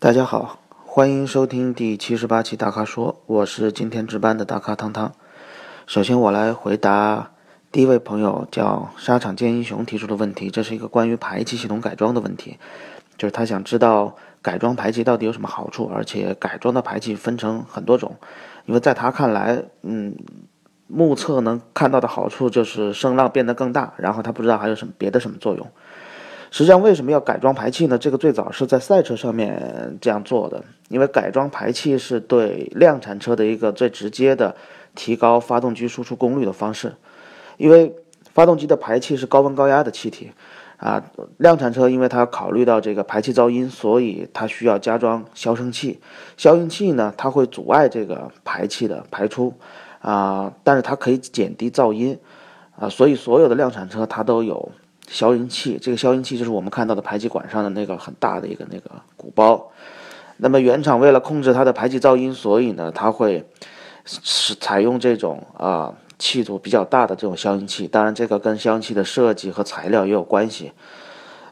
大家好，欢迎收听第七十八期大咖说，我是今天值班的大咖汤汤。首先，我来回答第一位朋友叫沙场见英雄提出的问题，这是一个关于排气系统改装的问题，就是他想知道改装排气到底有什么好处，而且改装的排气分成很多种，因为在他看来，嗯，目测能看到的好处就是声浪变得更大，然后他不知道还有什么别的什么作用。实际上，为什么要改装排气呢？这个最早是在赛车上面这样做的，因为改装排气是对量产车的一个最直接的。提高发动机输出功率的方式，因为发动机的排气是高温高压的气体，啊，量产车因为它考虑到这个排气噪音，所以它需要加装消声器。消音器呢，它会阻碍这个排气的排出，啊，但是它可以减低噪音，啊，所以所有的量产车它都有消音器。这个消音器就是我们看到的排气管上的那个很大的一个那个鼓包。那么原厂为了控制它的排气噪音，所以呢，它会。是采用这种啊气阻比较大的这种消音器，当然这个跟消音器的设计和材料也有关系。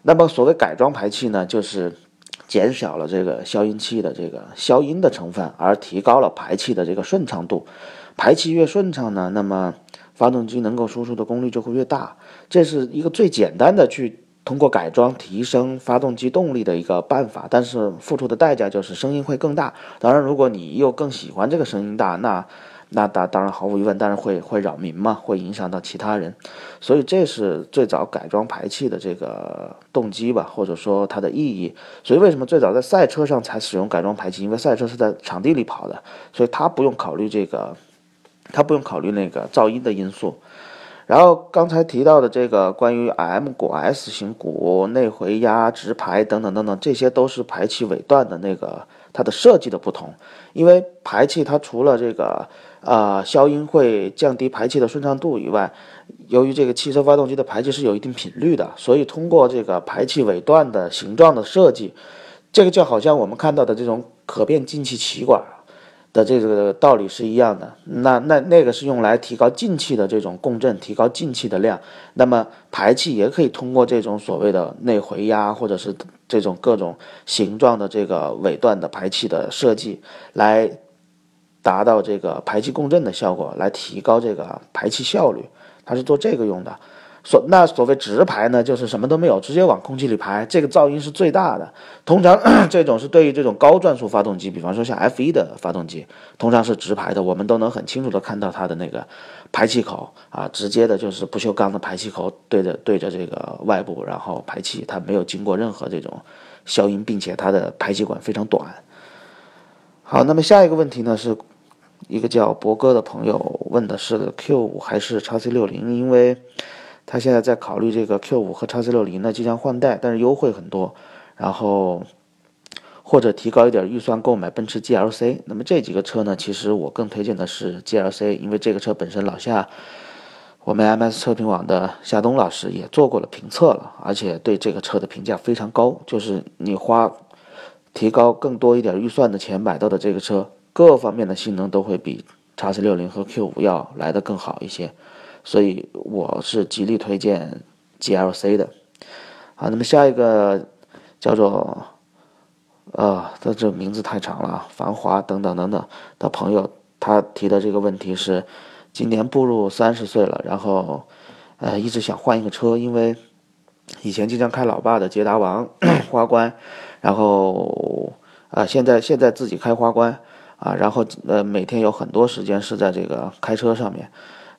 那么所谓改装排气呢，就是减少了这个消音器的这个消音的成分，而提高了排气的这个顺畅度。排气越顺畅呢，那么发动机能够输出的功率就会越大。这是一个最简单的去通过改装提升发动机动力的一个办法，但是付出的代价就是声音会更大。当然，如果你又更喜欢这个声音大，那那当当然毫无疑问，但是会会扰民嘛，会影响到其他人，所以这是最早改装排气的这个动机吧，或者说它的意义。所以为什么最早在赛车上才使用改装排气？因为赛车是在场地里跑的，所以它不用考虑这个，它不用考虑那个噪音的因素。然后刚才提到的这个关于 M 股、S 型股、内回压、直排等等等等，这些都是排气尾段的那个它的设计的不同，因为排气它除了这个。啊，消音会降低排气的顺畅度以外，由于这个汽车发动机的排气是有一定频率的，所以通过这个排气尾段的形状的设计，这个就好像我们看到的这种可变进气气管的这个道理是一样的。那那那个是用来提高进气的这种共振，提高进气的量。那么排气也可以通过这种所谓的内回压或者是这种各种形状的这个尾段的排气的设计来。达到这个排气共振的效果，来提高这个排气效率，它是做这个用的。所那所谓直排呢，就是什么都没有，直接往空气里排，这个噪音是最大的。通常 这种是对于这种高转速发动机，比方说像 F1 的发动机，通常是直排的，我们都能很清楚的看到它的那个排气口啊，直接的就是不锈钢的排气口对着对着这个外部，然后排气，它没有经过任何这种消音，并且它的排气管非常短。好，那么下一个问题呢是。一个叫博哥的朋友问的是 Q 五还是叉 C 六零，因为他现在在考虑这个 Q 五和叉 C 六零呢即将换代，但是优惠很多，然后或者提高一点预算购买奔驰 GLC。那么这几个车呢，其实我更推荐的是 GLC，因为这个车本身老夏我们 MS 测评网的夏东老师也做过了评测了，而且对这个车的评价非常高，就是你花提高更多一点预算的钱买到的这个车。各方面的性能都会比叉 C 六零和 Q 五要来的更好一些，所以我是极力推荐 GLC 的。好，那么下一个叫做呃，他这名字太长了，繁华等等等等的朋友，他提的这个问题是：今年步入三十岁了，然后呃一直想换一个车，因为以前经常开老爸的捷达王 花冠，然后啊现在现在自己开花冠。啊，然后呃，每天有很多时间是在这个开车上面。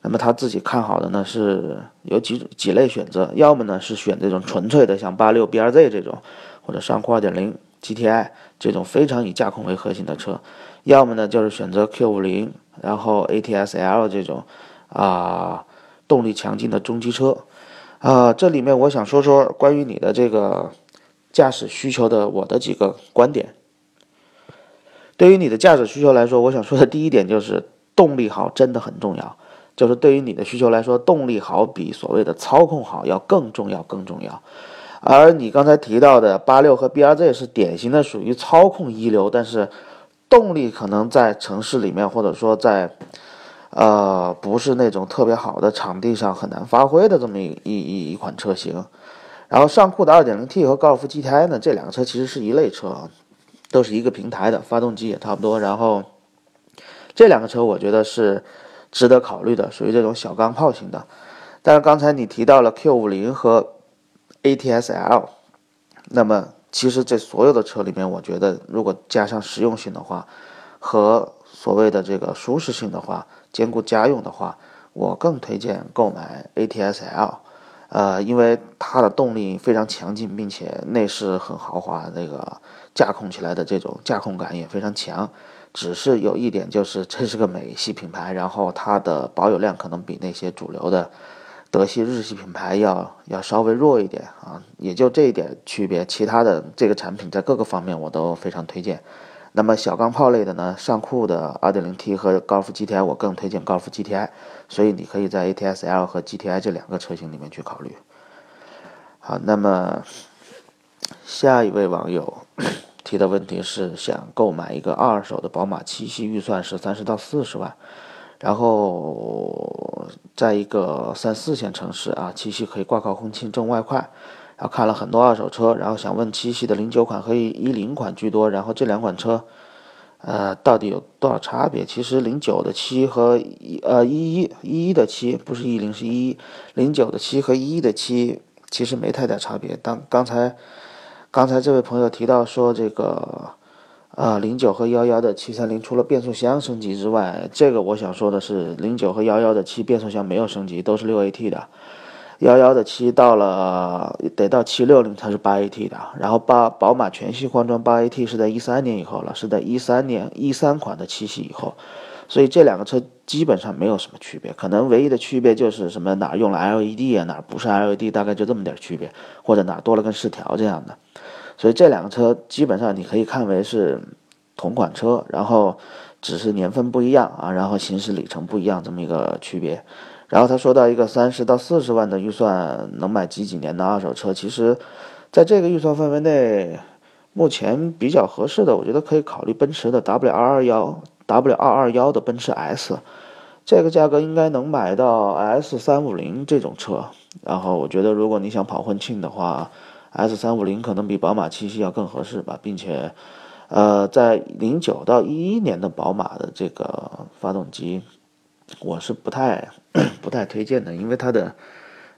那么他自己看好的呢是有几几类选择，要么呢是选这种纯粹的，像八六 BRZ 这种，或者上酷二点零 GTI 这种非常以驾控为核心的车；要么呢就是选择 Q 五零，然后 ATS-L 这种啊动力强劲的中级车。啊，这里面我想说说关于你的这个驾驶需求的我的几个观点。对于你的驾驶需求来说，我想说的第一点就是动力好真的很重要。就是对于你的需求来说，动力好比所谓的操控好要更重要、更重要。而你刚才提到的八六和 B R Z 是典型的属于操控一流，但是动力可能在城市里面或者说在呃不是那种特别好的场地上很难发挥的这么一一一款车型。然后尚酷的二点零 T 和高尔夫 GTI 呢，这两个车其实是一类车。都是一个平台的，发动机也差不多。然后这两个车我觉得是值得考虑的，属于这种小钢炮型的。但是刚才你提到了 Q 五零和 ATS L，那么其实这所有的车里面，我觉得如果加上实用性的话，和所谓的这个舒适性的话，兼顾家用的话，我更推荐购买 ATS L。呃，因为它的动力非常强劲，并且内饰很豪华，那个驾控起来的这种驾控感也非常强。只是有一点，就是这是个美系品牌，然后它的保有量可能比那些主流的德系、日系品牌要要稍微弱一点啊，也就这一点区别。其他的这个产品在各个方面我都非常推荐。那么小钢炮类的呢，上库的 2.0T 和高尔夫 GTI，我更推荐高尔夫 GTI。所以你可以在 ATS-L 和 GTI 这两个车型里面去考虑。好，那么下一位网友提的问题是想购买一个二手的宝马七系，预算是三十到四十万，然后在一个三四线城市啊，七系可以挂靠婚庆挣外快。然后看了很多二手车，然后想问七系的零九款和一零款居多，然后这两款车。呃，到底有多少差别？其实零九的七和一呃一一一一的七不是一零是一一，零九的七和一一的七其实没太大差别。当刚才刚才这位朋友提到说这个呃零九和幺幺的七三零除了变速箱升级之外，这个我想说的是零九和幺幺的七变速箱没有升级，都是六 AT 的。幺幺的七到了得到七六零才是八 AT 的，然后八宝马全系换装八 AT 是在一三年以后了，是在一三年一三款的七系以后，所以这两个车基本上没有什么区别，可能唯一的区别就是什么哪用了 LED 啊，哪不是 LED，大概就这么点区别，或者哪多了根饰条这样的，所以这两个车基本上你可以看为是同款车，然后只是年份不一样啊，然后行驶里程不一样这么一个区别。然后他说到一个三十到四十万的预算能买几几年的二手车，其实，在这个预算范围内，目前比较合适的，我觉得可以考虑奔驰的 W 二二幺 W 二二幺的奔驰 S，这个价格应该能买到 S 三五零这种车。然后我觉得如果你想跑婚庆的话，S 三五零可能比宝马七系要更合适吧，并且，呃，在零九到一一年的宝马的这个发动机。我是不太 不太推荐的，因为它的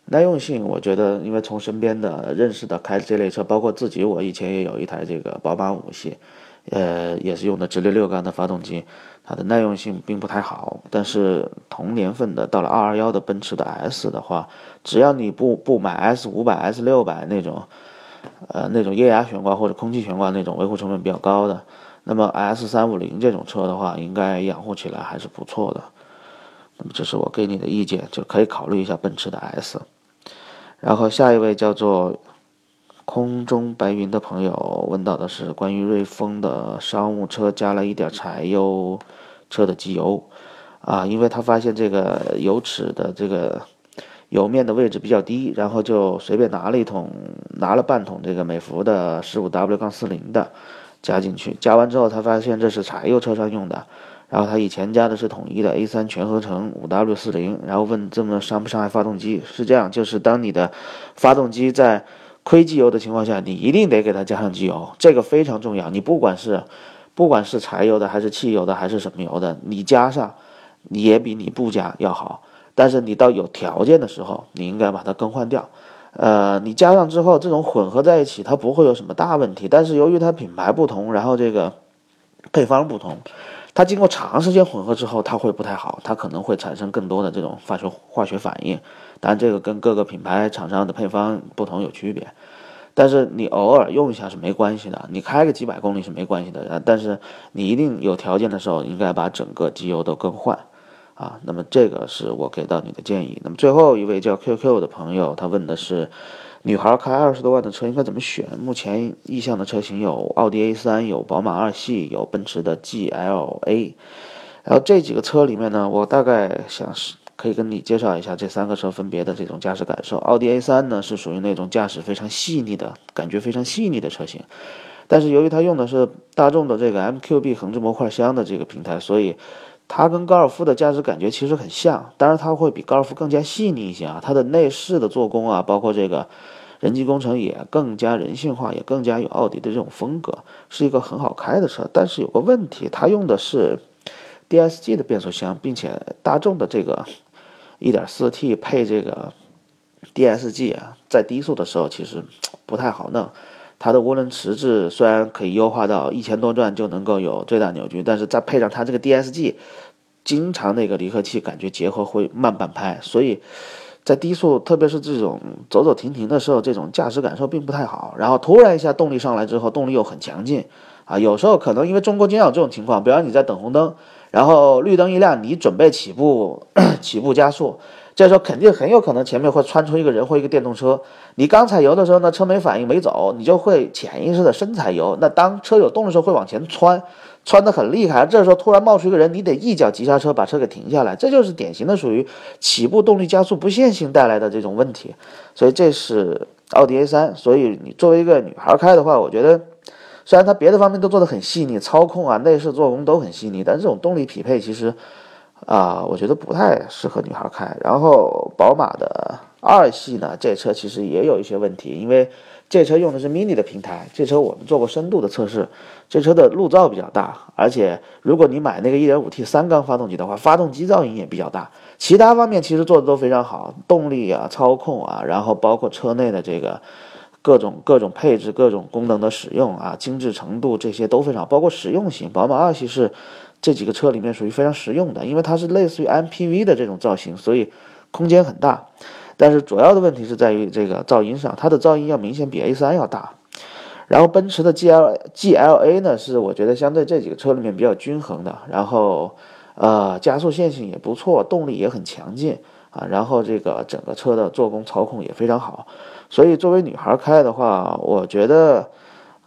耐用性，我觉得，因为从身边的认识的开这类车，包括自己，我以前也有一台这个宝马五系，呃，也是用的直列六缸的发动机，它的耐用性并不太好。但是同年份的到了二二幺的奔驰的 S 的话，只要你不不买 S 五百、S 六百那种，呃，那种液压悬挂或者空气悬挂那种维护成本比较高的，那么 S 三五零这种车的话，应该养护起来还是不错的。那么这是我给你的意见，就可以考虑一下奔驰的 S。然后下一位叫做空中白云的朋友问到的是关于瑞风的商务车加了一点柴油车的机油啊，因为他发现这个油尺的这个油面的位置比较低，然后就随便拿了一桶，拿了半桶这个美孚的十五 W 杠四零的加进去，加完之后他发现这是柴油车上用的。然后他以前加的是统一的 A 三全合成五 W 四零，然后问这么伤不伤害发动机？是这样，就是当你的发动机在亏机油的情况下，你一定得给它加上机油，这个非常重要。你不管是不管是柴油的还是汽油的还是什么油的，你加上你也比你不加要好。但是你到有条件的时候，你应该把它更换掉。呃，你加上之后，这种混合在一起，它不会有什么大问题。但是由于它品牌不同，然后这个配方不同。它经过长时间混合之后，它会不太好，它可能会产生更多的这种化学化学反应。当然，这个跟各个品牌厂商的配方不同有区别。但是你偶尔用一下是没关系的，你开个几百公里是没关系的。但是你一定有条件的时候，应该把整个机油都更换啊。那么这个是我给到你的建议。那么最后一位叫 QQ 的朋友，他问的是。女孩开二十多万的车应该怎么选？目前意向的车型有奥迪 A 三，有宝马二系，有奔驰的 GLA。然后这几个车里面呢，我大概想是可以跟你介绍一下这三个车分别的这种驾驶感受。奥迪 A 三呢是属于那种驾驶非常细腻的感觉，非常细腻的车型。但是由于它用的是大众的这个 MQB 横置模块箱的这个平台，所以它跟高尔夫的驾驶感觉其实很像。当然它会比高尔夫更加细腻一些啊，它的内饰的做工啊，包括这个。人机工程也更加人性化，也更加有奥迪的这种风格，是一个很好开的车。但是有个问题，它用的是 DSG 的变速箱，并且大众的这个 1.4T 配这个 DSG 啊，在低速的时候其实不太好弄。它的涡轮迟滞虽然可以优化到一千多转就能够有最大扭矩，但是再配上它这个 DSG，经常那个离合器感觉结合会慢半拍，所以在低速，特别是这种走走停停的时候，这种驾驶感受并不太好。然后突然一下动力上来之后，动力又很强劲啊，有时候可能因为中国经常有这种情况，比方你在等红灯，然后绿灯一亮，你准备起步 起步加速。这时候肯定很有可能前面会窜出一个人或一个电动车，你刚踩油的时候呢，车没反应没走，你就会潜意识的深踩油。那当车有动的时候会往前窜，窜得很厉害。这时候突然冒出一个人，你得一脚急刹车把车给停下来，这就是典型的属于起步动力加速不线性带来的这种问题。所以这是奥迪 A3。所以你作为一个女孩开的话，我觉得虽然它别的方面都做得很细腻，操控啊、内饰做工都很细腻，但这种动力匹配其实。啊，我觉得不太适合女孩开。然后宝马的二系呢，这车其实也有一些问题，因为这车用的是 Mini 的平台。这车我们做过深度的测试，这车的路噪比较大，而且如果你买那个 1.5T 三缸发动机的话，发动机噪音也比较大。其他方面其实做的都非常好，动力啊、操控啊，然后包括车内的这个各种各种配置、各种功能的使用啊、精致程度这些都非常，包括实用性。宝马二系是。这几个车里面属于非常实用的，因为它是类似于 MPV 的这种造型，所以空间很大。但是主要的问题是在于这个噪音上，它的噪音要明显比 A3 要大。然后奔驰的 GL GLA 呢，是我觉得相对这几个车里面比较均衡的，然后呃加速线性也不错，动力也很强劲啊。然后这个整个车的做工操控也非常好，所以作为女孩开的话，我觉得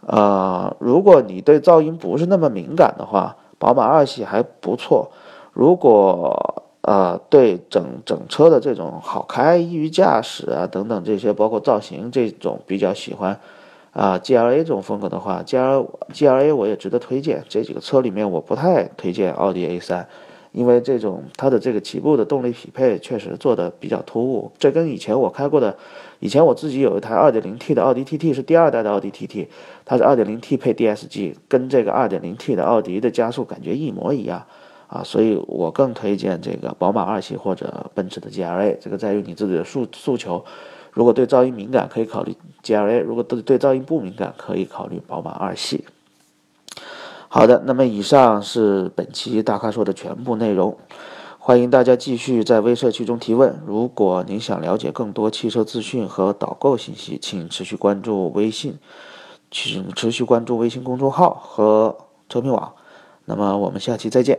呃如果你对噪音不是那么敏感的话，宝马二系还不错，如果呃对整整车的这种好开、易于驾驶啊等等这些，包括造型这种比较喜欢啊 GLA 这种风格的话，G L GLA 我也值得推荐。这几个车里面我不太推荐奥迪 A 三因为这种它的这个起步的动力匹配确实做的比较突兀，这跟以前我开过的。以前我自己有一台 2.0T 的奥迪 TT，是第二代的奥迪 TT，它是 2.0T 配 DSG，跟这个 2.0T 的奥迪的加速感觉一模一样啊，所以我更推荐这个宝马二系或者奔驰的 GLA，这个在于你自己的诉诉求。如果对噪音敏感，可以考虑 GLA；如果对对噪音不敏感，可以考虑宝马二系。好的，那么以上是本期大咖说的全部内容。欢迎大家继续在微社区中提问。如果您想了解更多汽车资讯和导购信息，请持续关注微信，请持续关注微信公众号和车评网。那么我们下期再见。